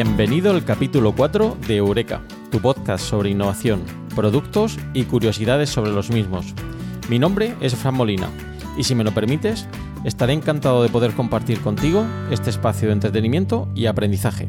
Bienvenido al capítulo 4 de Eureka, tu podcast sobre innovación, productos y curiosidades sobre los mismos. Mi nombre es Fran Molina y si me lo permites, estaré encantado de poder compartir contigo este espacio de entretenimiento y aprendizaje.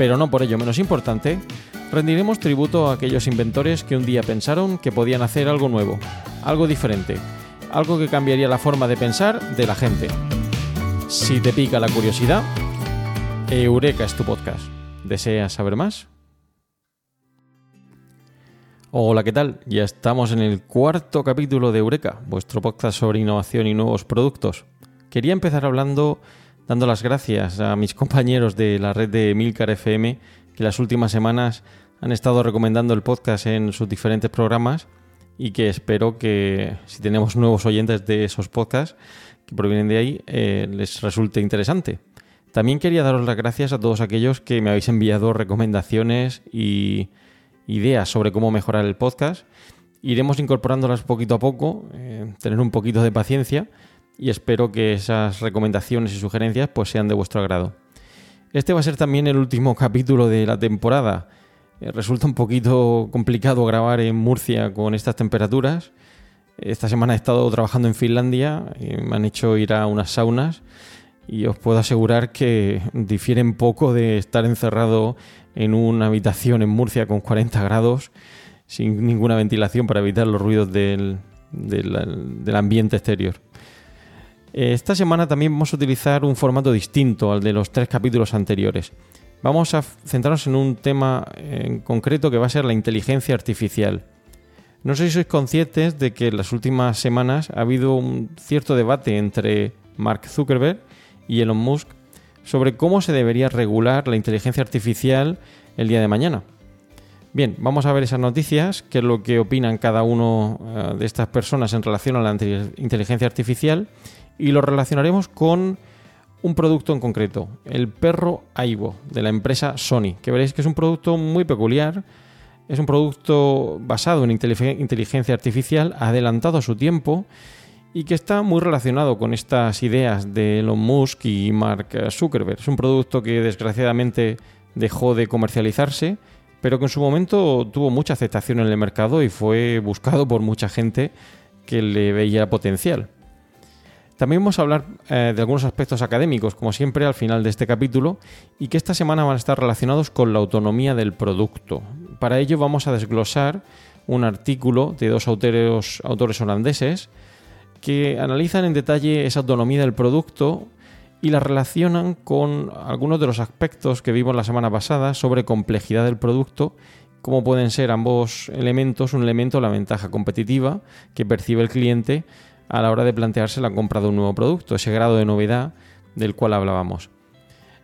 pero no por ello menos importante, rendiremos tributo a aquellos inventores que un día pensaron que podían hacer algo nuevo, algo diferente, algo que cambiaría la forma de pensar de la gente. Si te pica la curiosidad, Eureka es tu podcast. ¿Deseas saber más? Hola, ¿qué tal? Ya estamos en el cuarto capítulo de Eureka, vuestro podcast sobre innovación y nuevos productos. Quería empezar hablando dando las gracias a mis compañeros de la red de Milcar FM que las últimas semanas han estado recomendando el podcast en sus diferentes programas y que espero que si tenemos nuevos oyentes de esos podcasts que provienen de ahí eh, les resulte interesante. También quería daros las gracias a todos aquellos que me habéis enviado recomendaciones y ideas sobre cómo mejorar el podcast. Iremos incorporándolas poquito a poco, eh, tener un poquito de paciencia y espero que esas recomendaciones y sugerencias pues sean de vuestro agrado. Este va a ser también el último capítulo de la temporada. Eh, resulta un poquito complicado grabar en Murcia con estas temperaturas. Esta semana he estado trabajando en Finlandia y me han hecho ir a unas saunas y os puedo asegurar que difieren poco de estar encerrado en una habitación en Murcia con 40 grados sin ninguna ventilación para evitar los ruidos del, del- del ambiente exterior. Eh, Esta semana también vamos a utilizar un formato distinto al de los tres capítulos anteriores. Vamos a centrarnos en un tema en concreto que va a ser la inteligencia artificial. No sé si sois conscientes de que en las últimas semanas ha habido un cierto debate entre Mark Zuckerberg y Elon Musk sobre cómo se debería regular la inteligencia artificial el día de mañana. Bien, vamos a ver esas noticias, qué es lo que opinan cada uno eh, de estas personas en relación a la inte- inteligencia artificial y lo relacionaremos con un producto en concreto, el perro Aibo de la empresa Sony, que veréis que es un producto muy peculiar, es un producto basado en inteligencia artificial, adelantado a su tiempo y que está muy relacionado con estas ideas de Elon Musk y Mark Zuckerberg. Es un producto que desgraciadamente dejó de comercializarse, pero que en su momento tuvo mucha aceptación en el mercado y fue buscado por mucha gente que le veía potencial. También vamos a hablar eh, de algunos aspectos académicos, como siempre, al final de este capítulo, y que esta semana van a estar relacionados con la autonomía del producto. Para ello vamos a desglosar un artículo de dos autores, autores holandeses que analizan en detalle esa autonomía del producto y la relacionan con algunos de los aspectos que vimos la semana pasada sobre complejidad del producto cómo pueden ser ambos elementos un elemento la ventaja competitiva que percibe el cliente a la hora de plantearse la compra de un nuevo producto, ese grado de novedad del cual hablábamos.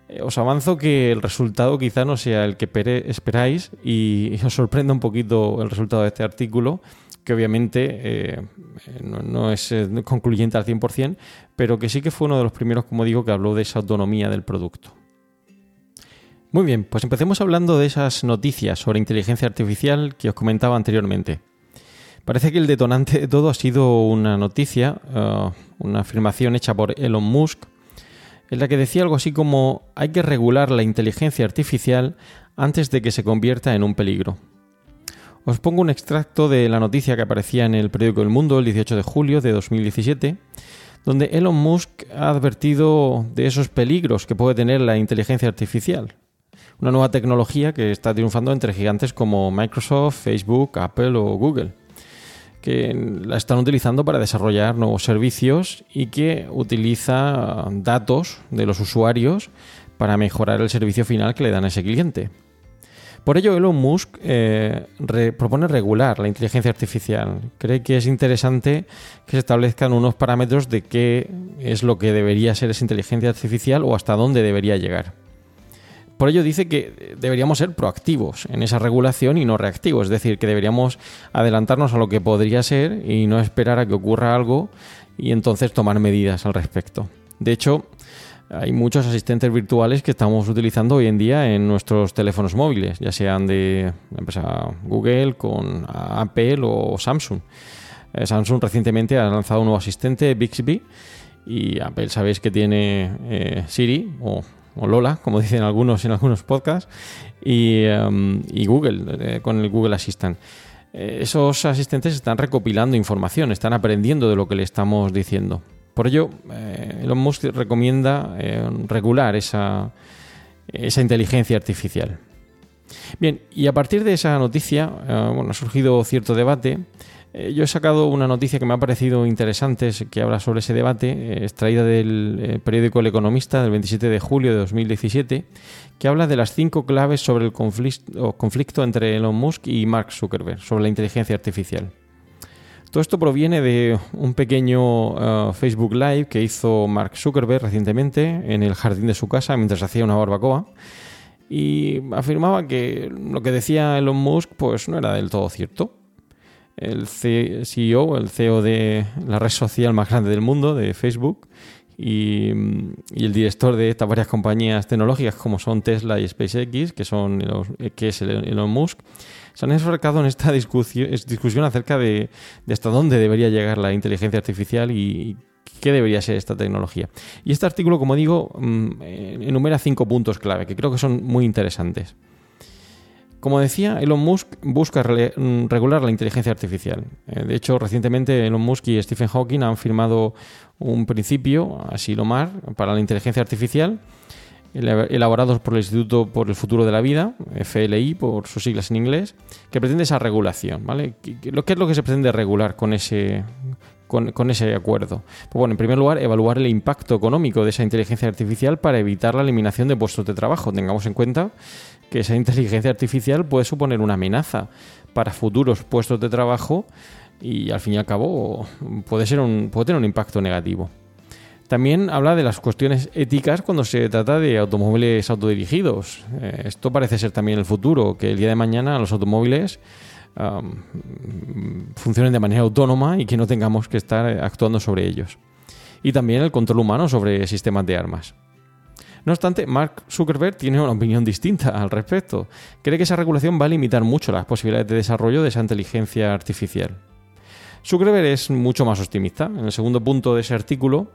Eh, Os avanzo que el resultado quizá no sea el que esperáis y os sorprenda un poquito el resultado de este artículo, que obviamente eh, no, no es eh, concluyente al 100%, pero que sí que fue uno de los primeros, como digo, que habló de esa autonomía del producto. Muy bien, pues empecemos hablando de esas noticias sobre inteligencia artificial que os comentaba anteriormente. Parece que el detonante de todo ha sido una noticia, eh, una afirmación hecha por Elon Musk, en la que decía algo así como hay que regular la inteligencia artificial antes de que se convierta en un peligro. Os pongo un extracto de la noticia que aparecía en el periódico El Mundo el 18 de julio de 2017, donde Elon Musk ha advertido de esos peligros que puede tener la inteligencia artificial. Una nueva tecnología que está triunfando entre gigantes como Microsoft, Facebook, Apple o Google que la están utilizando para desarrollar nuevos servicios y que utiliza datos de los usuarios para mejorar el servicio final que le dan a ese cliente. Por ello, Elon Musk eh, propone regular la inteligencia artificial. Cree que es interesante que se establezcan unos parámetros de qué es lo que debería ser esa inteligencia artificial o hasta dónde debería llegar. Por ello dice que deberíamos ser proactivos en esa regulación y no reactivos, es decir, que deberíamos adelantarnos a lo que podría ser y no esperar a que ocurra algo y entonces tomar medidas al respecto. De hecho, hay muchos asistentes virtuales que estamos utilizando hoy en día en nuestros teléfonos móviles, ya sean de la empresa Google, con Apple o Samsung. Eh, Samsung recientemente ha lanzado un nuevo asistente, Bixby, y Apple sabéis que tiene eh, Siri o, o Lola, como dicen algunos en algunos podcasts, y, em, y Google eh, con el Google Assistant. Eh, esos asistentes están recopilando información, están aprendiendo de lo que le estamos diciendo. Por ello, eh, Elon Musk recomienda eh, regular esa, esa inteligencia artificial. Bien, y a partir de esa noticia, bueno, ha surgido cierto debate. Eh, yo he sacado una noticia que me ha parecido interesante, es- que habla sobre ese debate, eh, extraída del eh, periódico El Economista del 27 de julio de 2017, que habla de las cinco claves sobre el conflicto, conflicto entre Elon Musk y Mark Zuckerberg, sobre la inteligencia artificial. Todo esto proviene de un pequeño Facebook Live que hizo Mark Zuckerberg recientemente en el jardín de su casa mientras hacía una barbacoa y afirmaba que lo que decía Elon Musk pues no era del todo cierto. El CEO, el CEO de la red social más grande del mundo, de Facebook, y, el director de estas varias compañías tecnológicas como son Tesla y SpaceX, que, son los- que es el- Elon Musk, se han enmarcado en esta discusión, acerca de, de hasta dónde debería llegar la inteligencia artificial y, qué debería ser esta tecnología. Y este artículo, como digo, mm, eh, enumera cinco puntos clave que creo que son muy interesantes. Como decía, Elon Musk busca mm, regular la inteligencia artificial. Eh, De hecho, recientemente Elon Musk y Stephen Hawking han firmado un principio, así lo mar, para la inteligencia artificial, elaborados por el Instituto por el Futuro de la Vida, FLI por sus siglas en inglés, que pretende esa regulación. ¿vale? ¿Qué, qué- lo- qué es lo que se pretende regular con ese, con, ese acuerdo? Pues bueno, en primer lugar, evaluar el impacto económico de esa inteligencia artificial para evitar la eliminación de puestos de trabajo. Tengamos en cuenta que esa inteligencia artificial puede suponer una amenaza para futuros puestos de trabajo y al fin y al cabo puede, ser un, puede tener un impacto negativo. También habla de las cuestiones éticas cuando se trata de automóviles autodirigidos. Eh, esto parece ser también el futuro, que el día de mañana los automóviles funcionen de manera autónoma y que no tengamos que estar actuando sobre ellos. Y también el control humano sobre sistemas de armas. No obstante, Mark Zuckerberg tiene una opinión distinta al respecto. Cree que esa regulación va a limitar mucho las posibilidades de desarrollo de esa inteligencia artificial. Zuckerberg es mucho más optimista. En el segundo punto de ese artículo,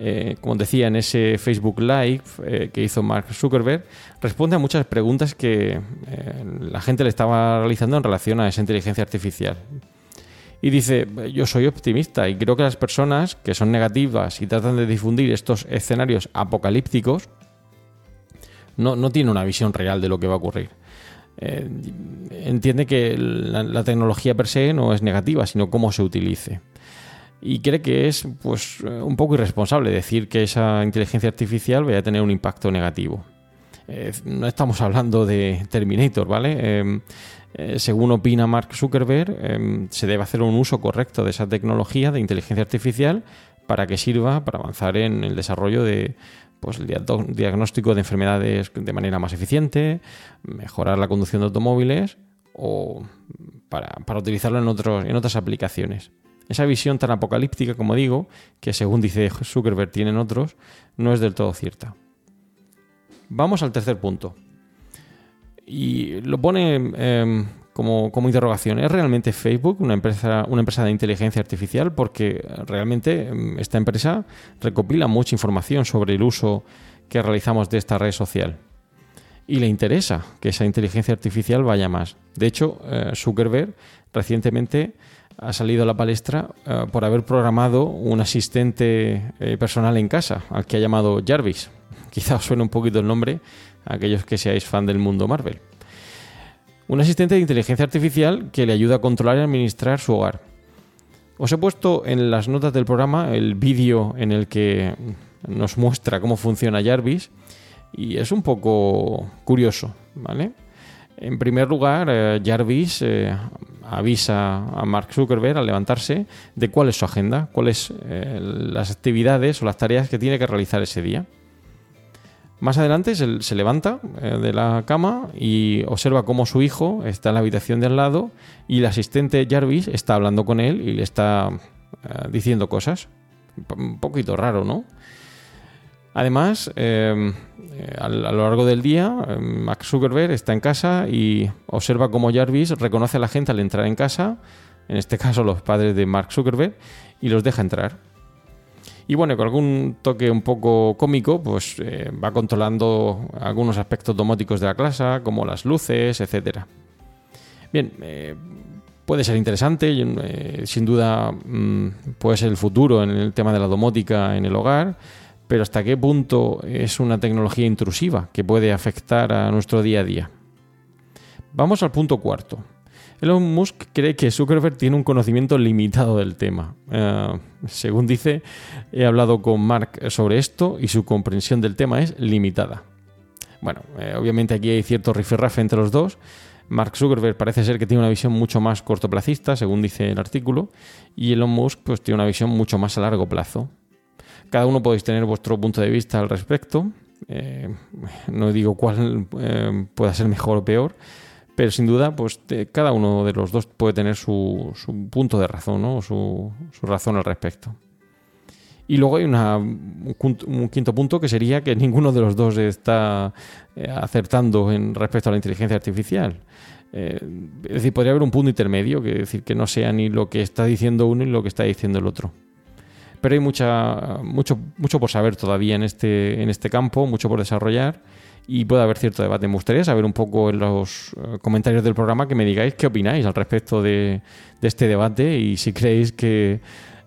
eh, como decía en ese Facebook Live eh, que hizo Mark Zuckerberg, responde a muchas preguntas que eh, la gente le estaba realizando en relación a esa inteligencia artificial. Y dice, yo soy optimista y creo que las personas que son negativas y tratan de difundir estos escenarios apocalípticos no, no tienen una visión real de lo que va a ocurrir. Entiende que la tecnología per se no es negativa, sino cómo se utilice. Y cree que es pues, eh, un poco irresponsable decir que esa inteligencia artificial vaya a tener un impacto negativo. Eh, no estamos hablando de Terminator, ¿vale? Eh, Eh, según opina Mark Zuckerberg, eh, se debe hacer un uso correcto de esa tecnología de inteligencia artificial para que sirva para avanzar en el desarrollo de pues, el diagnóstico de enfermedades de manera más eficiente, mejorar la conducción de automóviles o para, para utilizarlo en, otros, en otras aplicaciones. Esa visión tan apocalíptica, como digo, que según dice Zuckerberg tienen otros, no es del todo cierta. Vamos al tercer punto. Y lo pone eh, como, como interrogación. ¿Es realmente Facebook una empresa, una empresa de inteligencia artificial? Porque realmente eh, esta empresa recopila mucha información sobre el uso que realizamos de esta red social. Y le interesa que esa inteligencia artificial vaya más. De hecho, eh, Zuckerberg recientemente ha salido a la palestra eh, por haber programado un asistente eh, personal en casa, al que ha llamado Jarvis. Quizá os suene un poquito el nombre a aquellos que seáis fan del mundo Marvel. Un asistente de inteligencia artificial que le ayuda a controlar y administrar su hogar. Os he puesto en las notas del programa el vídeo en el que nos muestra cómo funciona Jarvis y es un poco curioso, ¿vale? En primer lugar, eh, Jarvis avisa a Mark Zuckerberg al levantarse de cuál es su agenda, cuáles eh, las actividades o las tareas que tiene que realizar ese día. Más adelante se, levanta eh, de la cama y observa cómo su hijo está en la habitación de al lado y el asistente Jarvis está hablando con él y le está eh, diciendo cosas. Un poquito raro, ¿no? Además, eh, eh, a, lo largo del día, eh, Max Zuckerberg está en casa y observa cómo Jarvis reconoce a la gente al entrar en casa, en este caso los padres de Mark Zuckerberg, y los deja entrar. Y bueno, con algún toque un poco cómico, pues va controlando algunos aspectos domóticos de la clase, como las luces, etcétera. Bien, puede ser interesante, sin duda mm, puede ser el futuro en el tema de la domótica en el hogar, pero hasta qué punto es una tecnología intrusiva que puede afectar a nuestro día a día. Vamos al punto cuarto. Elon Musk cree que Zuckerberg tiene un conocimiento limitado del tema. Eh, según dice, he hablado con Mark sobre esto y su comprensión del tema es limitada. Bueno, eh, obviamente aquí hay cierto rifirrafe entre los dos. Mark Zuckerberg parece ser que tiene una visión mucho más cortoplacista, según dice el artículo, y Elon Musk pues, tiene una visión mucho más a largo plazo. Cada uno podéis tener vuestro punto de vista al respecto. Eh, no digo cuál eh, pueda ser mejor o peor, pero sin duda, pues cada uno de los dos puede tener su, su punto de razón, ¿no? O su, su razón al respecto. Y luego hay una- un, quinto punto que sería que ninguno de los dos está eh, acertando en respecto a la inteligencia artificial. Es decir, podría haber un punto intermedio, que decir que no sea ni lo que está diciendo uno ni lo que está diciendo el otro. Pero hay mucha, mucho, mucho por saber todavía en este, en este campo, mucho por desarrollar y puede haber cierto debate. Me gustaría saber un poco en los eh, comentarios del programa que me digáis qué opináis al respecto de, este debate y si creéis que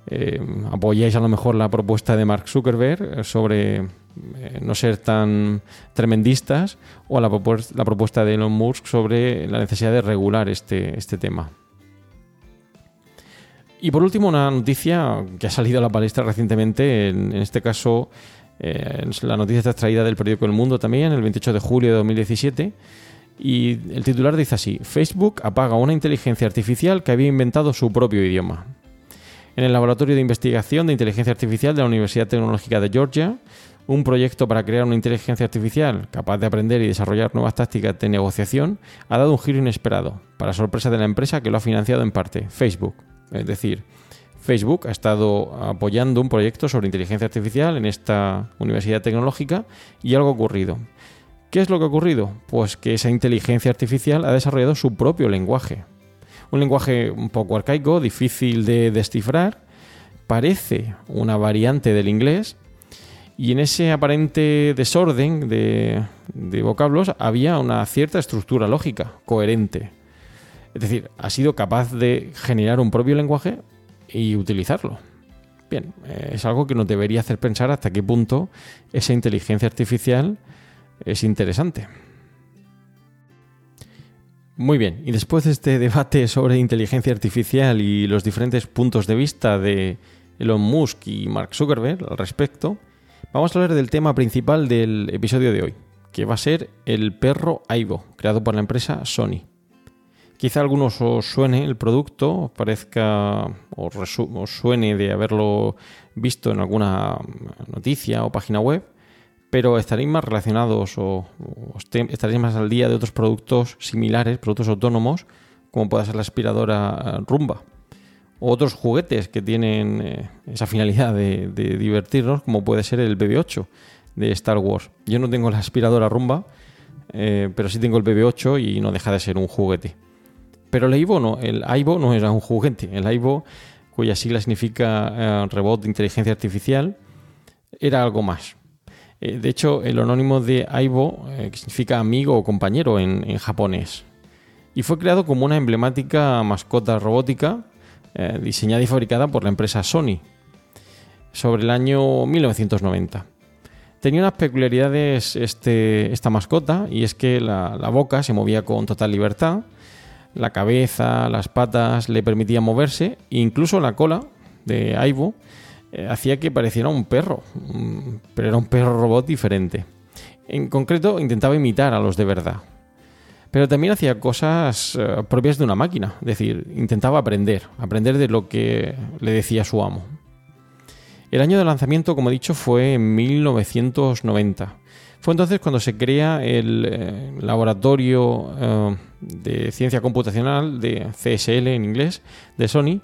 eh, apoyáis a lo mejor la propuesta de Mark Zuckerberg eh, sobre eh, no ser tan tremendistas o la, la propuesta de Elon Musk sobre la necesidad de regular este, este tema. Y por último, una noticia que ha salido a la palestra recientemente, en, este caso, eh, la noticia está extraída del periódico El Mundo también, el 28 de julio de 2017, y el titular dice así, Facebook apaga una inteligencia artificial que había inventado su propio idioma. En el Laboratorio de Investigación de Inteligencia Artificial de la Universidad Tecnológica de Georgia, un proyecto para crear una inteligencia artificial capaz de aprender y desarrollar nuevas tácticas de negociación ha dado un giro inesperado, para sorpresa de la empresa que lo ha financiado en parte, Facebook. Es decir, Facebook ha estado apoyando un proyecto sobre inteligencia artificial en esta universidad tecnológica y algo ha ocurrido. ¿Qué es lo que ha ocurrido? Pues que esa inteligencia artificial ha desarrollado su propio lenguaje. Un lenguaje un poco arcaico, difícil de descifrar, parece una variante del inglés y en ese aparente desorden de, de vocablos había una cierta estructura lógica, coherente. Es decir, ha sido capaz de generar un propio lenguaje y utilizarlo. Bien, eh, es algo que nos debería hacer pensar hasta qué punto esa inteligencia artificial es interesante. Muy bien, y después de este debate sobre inteligencia artificial y los diferentes puntos de vista de Elon Musk y Mark Zuckerberg al respecto, vamos a hablar del tema principal del episodio de hoy, que va a ser el perro Aibo, creado por la empresa Sony. Quizá algunos os suene el producto, os parezca o os suene de haberlo visto en alguna noticia o página web, pero estaréis más relacionados o, estaréis más al día de otros productos similares, productos autónomos, como puede ser la aspiradora Rumba. O otros juguetes que tienen eh, esa finalidad de, divertirnos, como puede ser el BB-8 de Star Wars. Yo no tengo la aspiradora Rumba, eh, pero sí tengo el BB-8 y no deja de ser un juguete. Pero el Aibo no, el Aibo no era un juguete. El Aibo, cuya sigla significa eh, robot de inteligencia artificial, era algo más. Eh, de hecho, el anónimo de Aibo, que significa amigo o compañero en, japonés. Y fue creado como una emblemática mascota robótica diseñada y fabricada por la empresa Sony sobre el año 1990. Tenía unas peculiaridades este, esta mascota y es que la, boca se movía con total libertad, la cabeza, las patas le permitían moverse incluso la cola de Aibo eh, hacía que pareciera un perro, mm, pero era un perro robot diferente. En concreto intentaba imitar a los de verdad. Pero también hacía cosas eh, propias de una máquina, es decir, intentaba aprender, aprender de lo que le decía su amo. El año de lanzamiento, como he dicho, fue en 1990. Fue entonces cuando se crea el eh, laboratorio eh, de ciencia computacional de CSL en inglés de Sony.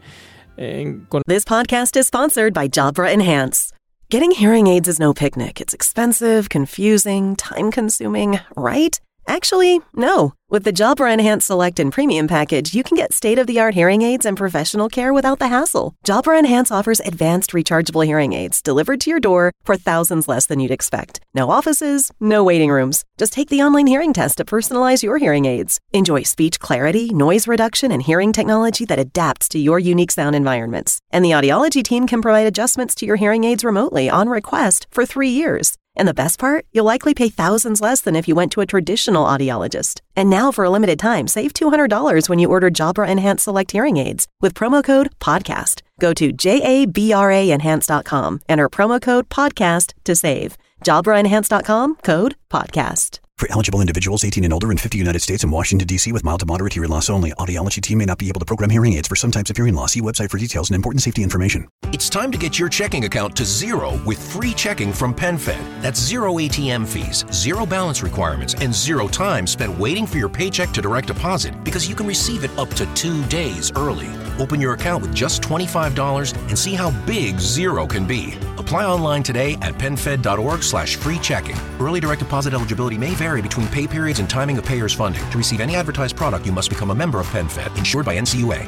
This podcast is sponsored by Jabra Enhance. Getting hearing aids is no picnic. It's expensive, confusing, time consuming, right? Actually, no. With the Jabra Enhance Select and Premium package, you can get state of the art hearing aids and professional care without the hassle. Jabra Enhance offers advanced rechargeable hearing aids delivered to your door for thousands less than you'd expect. No offices, no waiting rooms. Just take the online hearing test to personalize your hearing aids. Enjoy speech clarity, noise reduction, and hearing technology that adapts to your unique sound environments. And the audiology team can provide adjustments to your hearing aids remotely on request for three years. And the best part, you'll likely pay thousands less than if you went to a traditional audiologist. And now for a limited time, save $200 when you order Jabra Enhanced Select Hearing Aids with promo code PODCAST. Go to jabraenhance.com, enter promo code PODCAST to save. JabraEnhance.com, code PODCAST. For eligible individuals 18 and older in 50 United States and Washington, D.C. with mild to moderate hearing loss only. Audiology team may not be able to program hearing aids for some types of hearing loss. See website for details and important safety information. It's time to get your checking account to zero with free checking from PenFed. That's zero ATM fees, zero balance requirements, and zero time spent waiting for your paycheck to direct deposit because you can receive it up to two days early. Open your account with just $25 and see how big zero can be. Apply online today at penfed.org slash free checking. Early direct deposit eligibility may vary between pay periods and timing of payers' funding. To receive any advertised product, you must become a member of PenFed, insured by NCUA.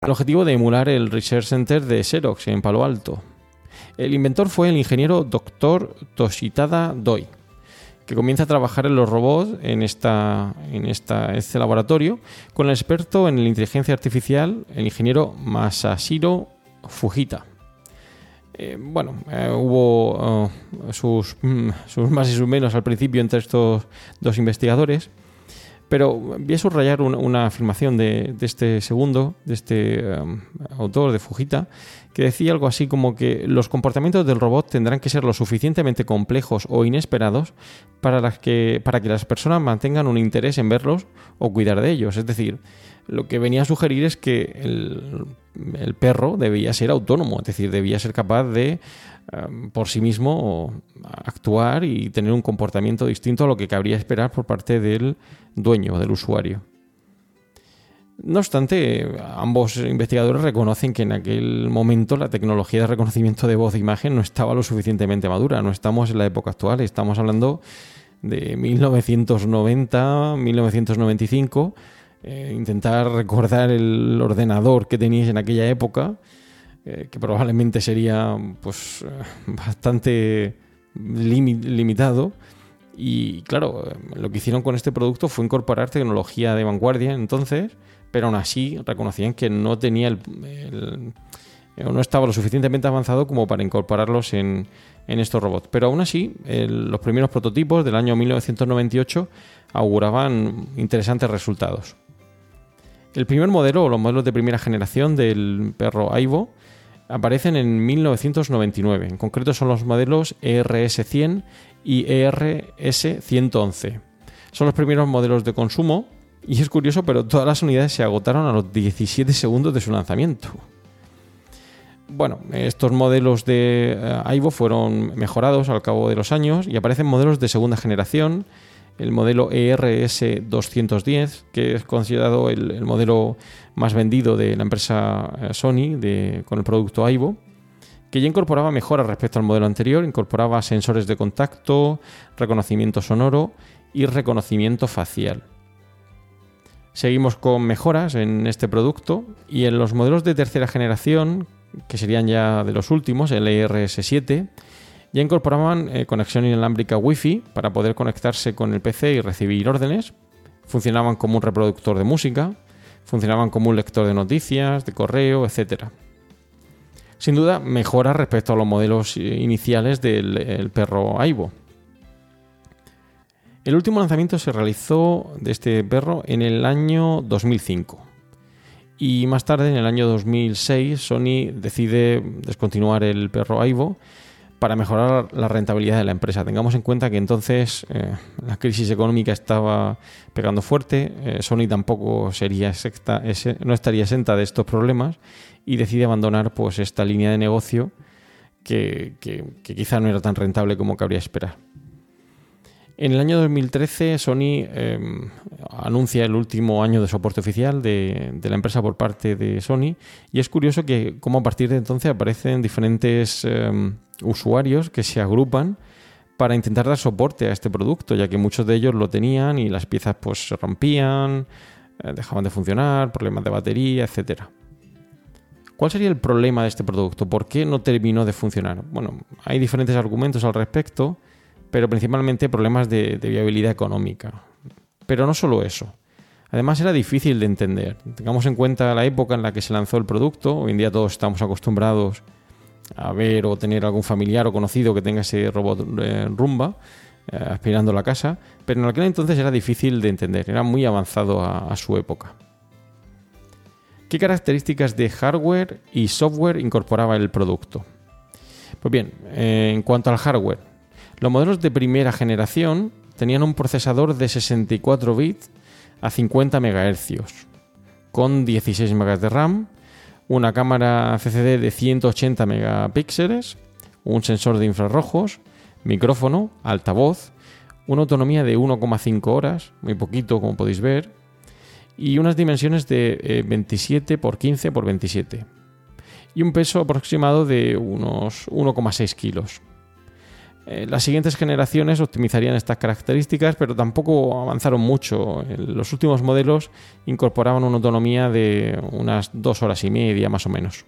El objetivo de emular el Research Center de Xerox en Palo Alto. El inventor fue el ingeniero Dr. Toshitada Doi, que comienza a trabajar en los robots en, esta, en esta, este laboratorio con el experto en la inteligencia artificial, el ingeniero Masashiro Fujita. Eh, bueno, eh, hubo sus, mm, sus, más y sus menos al principio entre estos dos investigadores, pero voy a subrayar una, afirmación de, este segundo, de este autor, de Fujita, que decía algo así como que los comportamientos del robot tendrán que ser lo suficientemente complejos o inesperados para, que, para que las personas mantengan un interés en verlos o cuidar de ellos. Es decir, lo que venía a sugerir es que el, perro debía ser autónomo, es decir, debía ser capaz de em, por sí mismo actuar y tener un comportamiento distinto a lo que cabría esperar por parte del dueño, del usuario. No obstante, ambos investigadores reconocen que en aquel momento la tecnología de reconocimiento de voz e imagen no estaba lo suficientemente madura. No estamos en la época actual, estamos hablando de 1990, 1995 eh, intentar recordar el ordenador que teníais en aquella época, eh, que probablemente sería pues eh, bastante limitado. Y claro, lo que hicieron con este producto fue incorporar tecnología de vanguardia entonces, pero aún así reconocían que no tenía el, no estaba lo suficientemente avanzado como para incorporarlos en, en estos robots. Pero aún así, los primeros prototipos del año 1998 auguraban interesantes resultados. El primer modelo o los modelos de primera generación del perro Aibo aparecen en 1999. En concreto son los modelos ERS-100 y ERS-111. Son los primeros modelos de consumo y es curioso, pero todas las unidades se agotaron a los 17 segundos de su lanzamiento. Bueno, estos modelos de eh, Aivo fueron mejorados al cabo de los años y aparecen modelos de segunda generación, el modelo ERS 210, que es considerado el, el modelo más vendido de la empresa eh, Sony de- con el producto Aivo, que ya incorporaba mejoras respecto al modelo anterior, incorporaba sensores de contacto, reconocimiento sonoro y reconocimiento facial. Seguimos con mejoras en este producto y en los modelos de tercera generación, que serían ya de los últimos, el E ERS7, ya incorporaban eh, conexión inalámbrica Wi-Fi para poder conectarse con el PC y recibir órdenes. Funcionaban como un reproductor de música, funcionaban como un lector de noticias, de correo, etc. Sin duda, mejora respecto a los modelos eh, iniciales del el perro Aibo. El último lanzamiento se realizó de este perro en el año 2005. Y más tarde, en el año 2006, Sony decide descontinuar el perro Aibo para mejorar la rentabilidad de la empresa. Tengamos en cuenta que entonces eh, la crisis económica estaba pegando fuerte, eh, Sony tampoco sería no estaría exenta de estos problemas y decide abandonar pues, esta línea de negocio que, quizá no era tan rentable como cabría esperar. En el año 2013 Sony eh, anuncia el último año de soporte oficial de, de la empresa por parte de Sony y es curioso que como a partir de entonces aparecen diferentes eh, usuarios que se agrupan para intentar dar soporte a este producto, ya que muchos de ellos lo tenían y las piezas pues se rompían, eh, dejaban de funcionar, problemas de batería, etcétera. ¿Cuál sería el problema de este producto? ¿Por qué no terminó de funcionar? Bueno, hay diferentes argumentos al respecto, pero principalmente problemas de, viabilidad económica. Pero no solo eso. Además era difícil de entender. Tengamos en cuenta la época en la que se lanzó el producto. Hoy en día todos estamos acostumbrados ver o tener algún familiar o conocido que tenga ese robot eh, rumba eh, aspirando a la casa, pero en aquel entonces era difícil de entender, era muy avanzado a, a su época. ¿Qué características de hardware y software incorporaba el producto? Pues bien, eh, en cuanto al hardware, los modelos de primera generación tenían un procesador de 64 bits a 50 MHz, con 16 MB de RAM, una cámara CCD de 180 megapíxeles, un sensor de infrarrojos, micrófono, altavoz, una autonomía de 1,5 horas, muy poquito como podéis ver, y unas dimensiones de eh, 27 x 15 x 27 y un peso aproximado de unos 1,6 kilos. Eh, las siguientes generaciones optimizarían estas características, pero tampoco avanzaron mucho. Los últimos modelos incorporaban una autonomía de unas dos horas y media más o menos.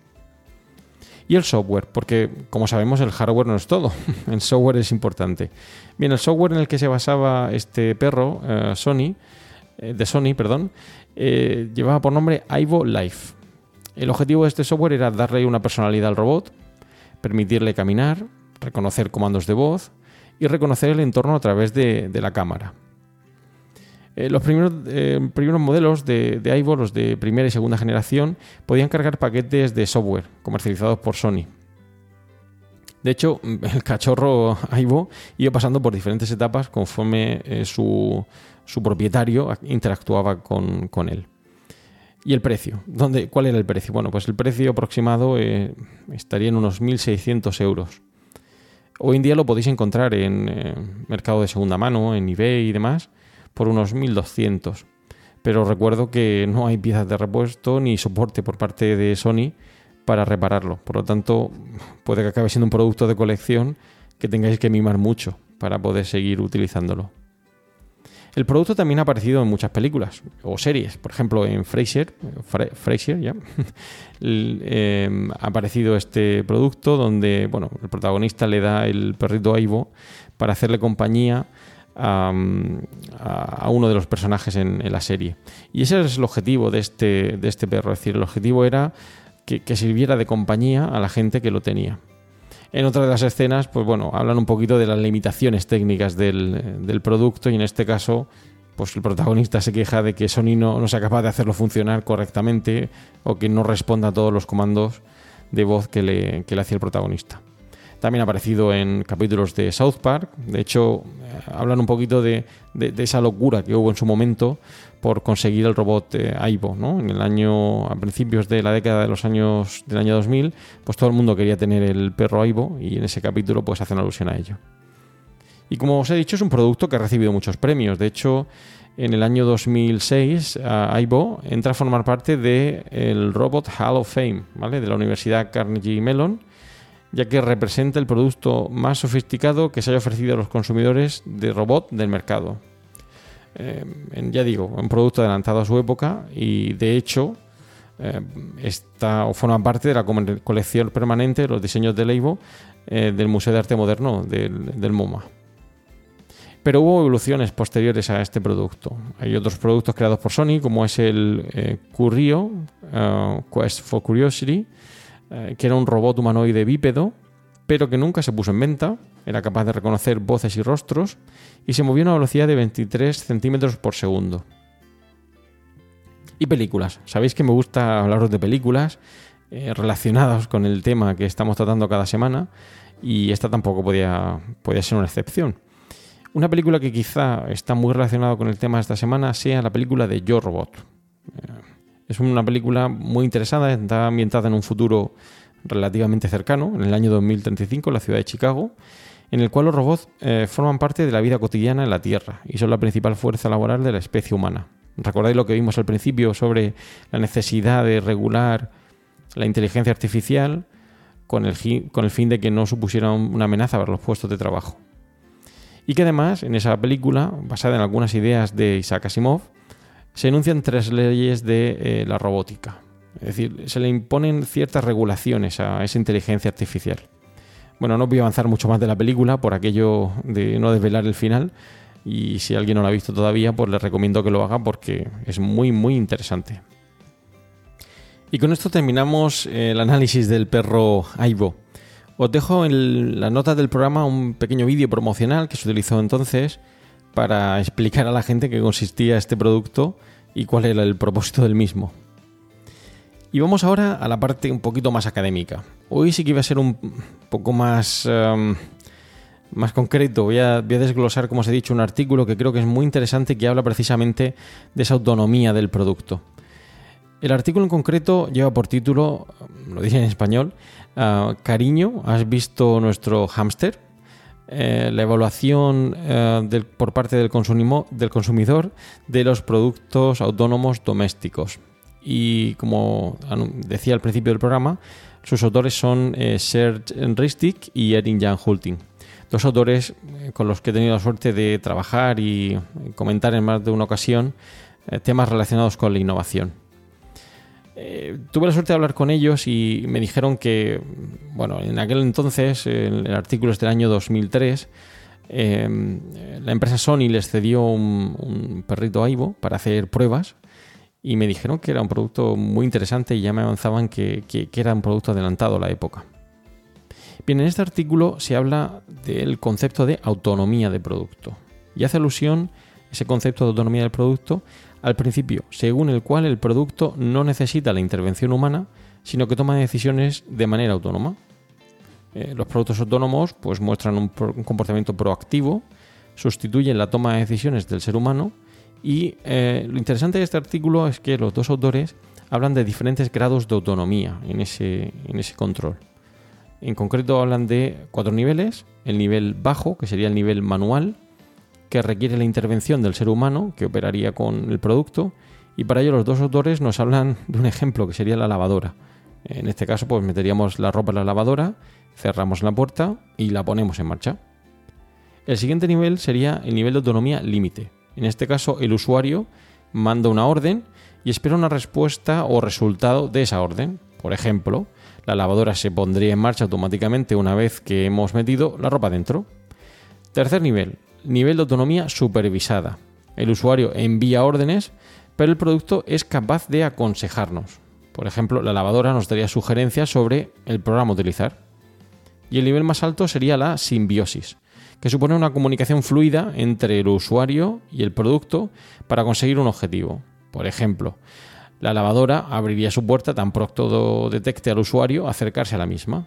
Y el software, porque como sabemos el hardware no es todo, el software es importante. Bien, el software en el que se basaba este perro, eh, Sony, eh, de Sony, perdón, llevaba por nombre Ivo Life. El objetivo de este software era darle una personalidad al robot, permitirle caminar, reconocer comandos de voz y reconocer el entorno a través de, la cámara. Eh, los primeros, eh, primeros modelos de, de los de primera y segunda generación, podían cargar paquetes de software comercializados por Sony. De hecho, el cachorro Ivo iba pasando por diferentes etapas conforme eh, su, su propietario interactuaba con, con él. ¿Y el precio? ¿Dónde, ¿Cuál era el precio? Bueno, pues el precio aproximado estaría en unos 1.600 euros. Hoy en día lo podéis encontrar en eh, mercado de segunda mano, en eBay y demás, por unos 1.200. Pero recuerdo que no hay piezas de repuesto ni soporte por parte de Sony para repararlo. Por lo tanto, puede que acabe siendo un producto de colección que tengáis que mimar mucho para poder seguir utilizándolo. El producto también ha aparecido en muchas películas o series. Por ejemplo, en Frasier, Fra- Frasier ya, eh, ha aparecido este producto donde bueno, el protagonista le da el perrito a Ivo para hacerle compañía a, a- uno de los personajes en, la serie. Y ese es el objetivo de este, de este perro. Es decir, el objetivo era que sirviera de compañía a la gente que lo tenía. En otra de las escenas, pues bueno, hablan un poquito de las limitaciones técnicas del, del producto y en este caso, pues el protagonista se queja de que Sony no, no sea capaz de hacerlo funcionar correctamente o que no responda a todos los comandos de voz que le, que le hacía el protagonista. También ha aparecido en capítulos de South Park. De hecho, eh, hablan un poquito de, esa locura que hubo en su momento por conseguir el robot eh, Aibo, ¿no? En el año, a principios de la década de los años del año 2000, pues todo el mundo quería tener el perro Aibo y en ese capítulo pues hacen alusión a ello. Y como os he dicho, es un producto que ha recibido muchos premios. De hecho, en el año 2006, a Aibo entra a formar parte del Robot Hall of Fame, ¿vale? De la Universidad Carnegie Mellon, ya que representa el producto más sofisticado que se haya ofrecido a los consumidores de robot del mercado. Eh, ya digo, un producto adelantado a su época y de hecho eh, está o forma parte de la colección permanente de los diseños de Leibo eh, del Museo de Arte Moderno del, del MoMA. Pero hubo evoluciones posteriores a este producto. Hay otros productos creados por Sony, como es el eh, Curio Quest for Curiosity, eh, que era un robot humanoide bípedo, pero que nunca se puso en venta. Era capaz de reconocer voces y rostros y se movía a una velocidad de 23 centímetros por segundo. Y películas. Sabéis que me gusta hablaros de películas eh, relacionadas con el tema que estamos tratando cada semana y esta tampoco podía, podía ser una excepción. Una película que quizá está muy relacionada con el tema de esta semana sea la película de Yo Robot. Es una película muy interesada, está ambientada en un futuro relativamente cercano, en el año 2035, en la ciudad de Chicago, en el cual los robots eh, forman parte de la vida cotidiana en la Tierra y son la principal fuerza laboral de la especie humana. ¿Recordáis lo que vimos al principio sobre la necesidad de regular la inteligencia artificial con el, fin de que no supusiera un- una amenaza para los puestos de trabajo? Y que además, en esa película, basada en algunas ideas de Isaac Asimov, se enuncian tres leyes de eh, la robótica. Es decir, se le imponen ciertas regulaciones a esa inteligencia artificial. Bueno, no voy a avanzar mucho más de la película por aquello de no desvelar el final. Y si alguien no la ha visto todavía, pues les recomiendo que lo haga porque es muy, muy interesante. Y con esto terminamos eh, el análisis del perro Aibo. Os dejo en las notas del programa un pequeño vídeo promocional que se utilizó entonces para explicar a la gente qué consistía este producto y cuál era el propósito del mismo. Y vamos ahora a la parte un poquito más académica. Hoy sí que iba a ser un poco más, em, más concreto. Voy a, desglosar, como os he dicho, un artículo que creo que es muy interesante que habla precisamente de esa autonomía del producto. El artículo en concreto lleva por título, lo dije en español, ah, Cariño, ¿has visto nuestro hámster? Eh, la evaluación eh, por parte del, consumidor de los productos autónomos domésticos. Y como decía al principio del programa, sus autores son eh, Serge Ristic y Erin Jan Hulting. Dos autores con los que he tenido la suerte de trabajar y comentar en más de una ocasión temas relacionados con la innovación. Eh, tuve la suerte de hablar con ellos y me dijeron que, bueno, en aquel entonces, el, el artículo es del año 2003, eh, la empresa Sony les cedió un, un perrito Aibo para hacer pruebas y me dijeron que era un producto muy interesante y ya me avanzaban que, que- que era un producto adelantado a la época. Bien, en este artículo se habla del concepto de autonomía de producto y hace alusión ese concepto de autonomía del producto al principio, según el cual el producto no necesita la intervención humana, sino que toma decisiones de manera autónoma. Eh, los productos autónomos pues, muestran un, comportamiento proactivo, sustituyen la toma de decisiones del ser humano y eh, lo interesante de este artículo es que los dos autores hablan de diferentes grados de autonomía en ese, en ese control. En concreto hablan de cuatro niveles, el nivel bajo, que sería el nivel manual, que requiere la intervención del ser humano que operaría con el producto y para ello los dos autores nos hablan de un ejemplo que sería la lavadora. En este caso pues meteríamos la ropa en la lavadora, cerramos la puerta y la ponemos en marcha. El siguiente nivel sería el nivel de autonomía límite. En este caso el usuario manda una orden y espera una respuesta o resultado de esa orden. Por ejemplo, la lavadora se pondría en marcha automáticamente una vez que hemos metido la ropa dentro. Tercer nivel, nivel de autonomía supervisada. El usuario envía órdenes, pero el producto es capaz de aconsejarnos. Por ejemplo, la lavadora nos daría sugerencias sobre el programa utilizar. Y el nivel más alto sería la simbiosis, que supone una comunicación fluida entre el usuario y el producto para conseguir un objetivo. Por ejemplo, la lavadora abriría su puerta tan pronto detecte al usuario acercarse a la misma.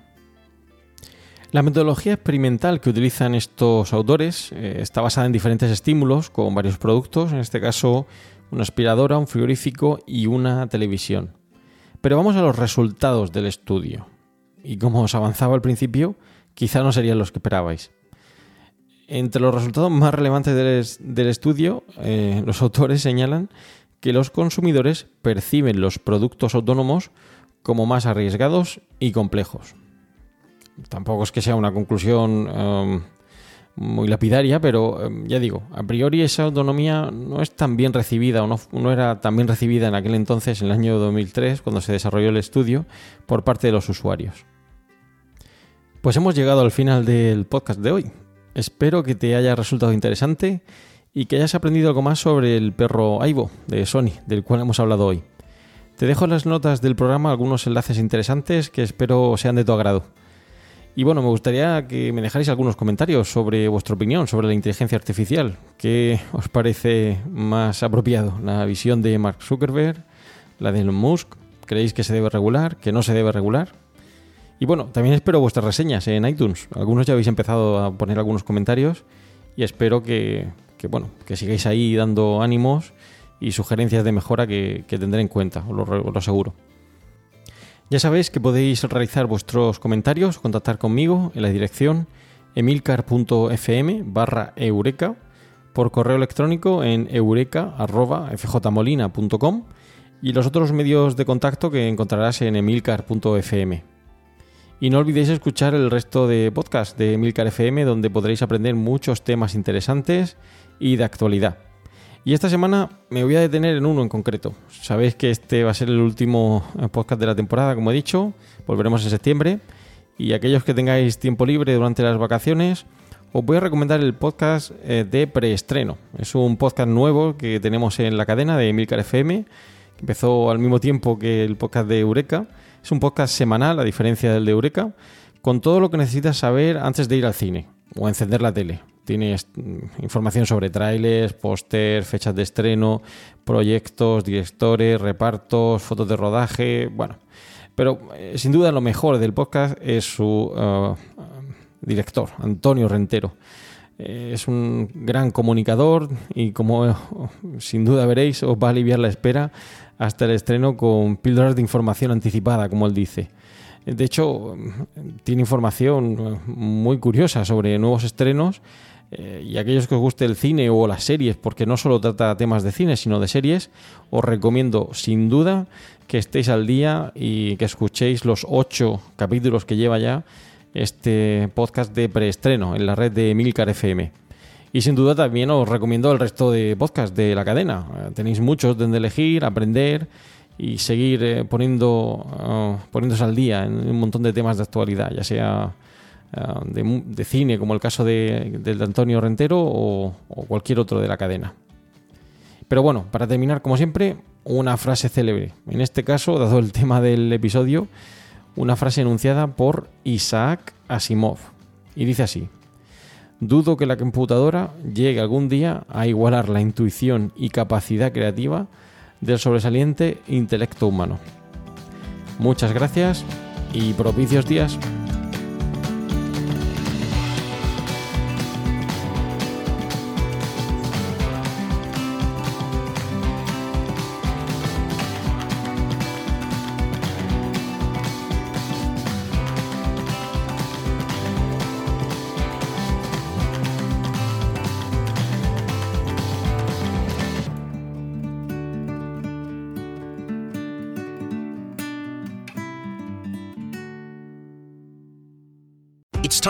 La metodología experimental que utilizan estos autores eh, está basada en diferentes estímulos con varios productos, en este caso una aspiradora, un frigorífico y una televisión. Pero vamos a los resultados del estudio. Y como os avanzaba al principio, quizá no serían los que esperabais. Entre los resultados más relevantes del, estudio, eh, los autores señalan que los consumidores perciben los productos autónomos como más arriesgados y complejos tampoco es que sea una conclusión um, muy lapidaria, pero um, ya digo, a priori esa autonomía no es tan bien recibida o no, no, era tan bien recibida en aquel entonces, en el año 2003, cuando se desarrolló el estudio, por parte de los usuarios. Pues hemos llegado al final del podcast de hoy. Espero que te haya resultado interesante y que hayas aprendido algo más sobre el perro Aibo de Sony, del cual hemos hablado hoy. Te dejo en las notas del programa algunos enlaces interesantes que espero sean de tu agrado. Y bueno, me gustaría que me dejáis algunos comentarios sobre vuestra opinión sobre la inteligencia artificial. ¿Qué os parece más apropiado? ¿La visión de Mark Zuckerberg? ¿La de Elon Musk? ¿Creéis que se debe regular? ¿Que no se debe regular? Y bueno, también espero vuestras reseñas en iTunes. Algunos ya habéis empezado a poner algunos comentarios y espero que, que bueno, que sigáis ahí dando ánimos y sugerencias de mejora que, que tendré en cuenta, lo, os lo aseguro. Ya sabéis que podéis realizar vuestros comentarios, contactar conmigo en la dirección emilcar.fm barra eureka, por correo electrónico en eureka.fjmolina.com y los otros medios de contacto que encontrarás en emilcar.fm. Y no olvidéis escuchar el resto de podcast de Emilcar FM donde podréis aprender muchos temas interesantes y de actualidad. Y esta semana me voy a detener en uno en concreto. Sabéis que este va a ser el último eh, podcast de la temporada, como he dicho. Volveremos en septiembre. Y aquellos que tengáis tiempo libre durante las vacaciones, os voy a recomendar el podcast eh, de preestreno. Es un podcast nuevo que tenemos en la cadena de Emilcar FM, empezó al mismo tiempo que el podcast de Eureka. Es un podcast semanal, a diferencia del de Eureka, con todo lo que necesitas saber antes de ir al cine o encender la tele. Tienes información sobre trailers, póster, fechas de estreno, proyectos, directores, repartos, fotos de rodaje, bueno. Pero eh, sin duda lo mejor del podcast es su uh, director, Antonio Rentero. Eh, es un gran comunicador y como sin duda veréis os va a aliviar la espera hasta el estreno con píldoras de información anticipada, como él dice. De hecho, tiene información muy curiosa sobre nuevos estrenos eh, y aquellos que os guste el cine o las series, porque no solo trata temas de cine, sino de series, os recomiendo sin duda que estéis al día y que escuchéis los ocho capítulos que lleva ya este podcast de preestreno en la red de Milcar FM. Y sin duda también os recomiendo el resto de podcasts de la cadena. Eh, tenéis muchos donde elegir, aprender y seguir eh, poniendo, poniéndose al día en un montón de temas de actualidad, ya sea uh, de, cine, como el caso de, del de Antonio Rentero, o, cualquier otro de la cadena. Pero bueno, para terminar, como siempre, una frase célebre. En este caso, dado el tema del episodio, una frase enunciada por Isaac Asimov. Y dice así. Dudo que la computadora llegue algún día a igualar la intuición y capacidad creativa del sobresaliente intelecto humano. Muchas gracias y propicios días.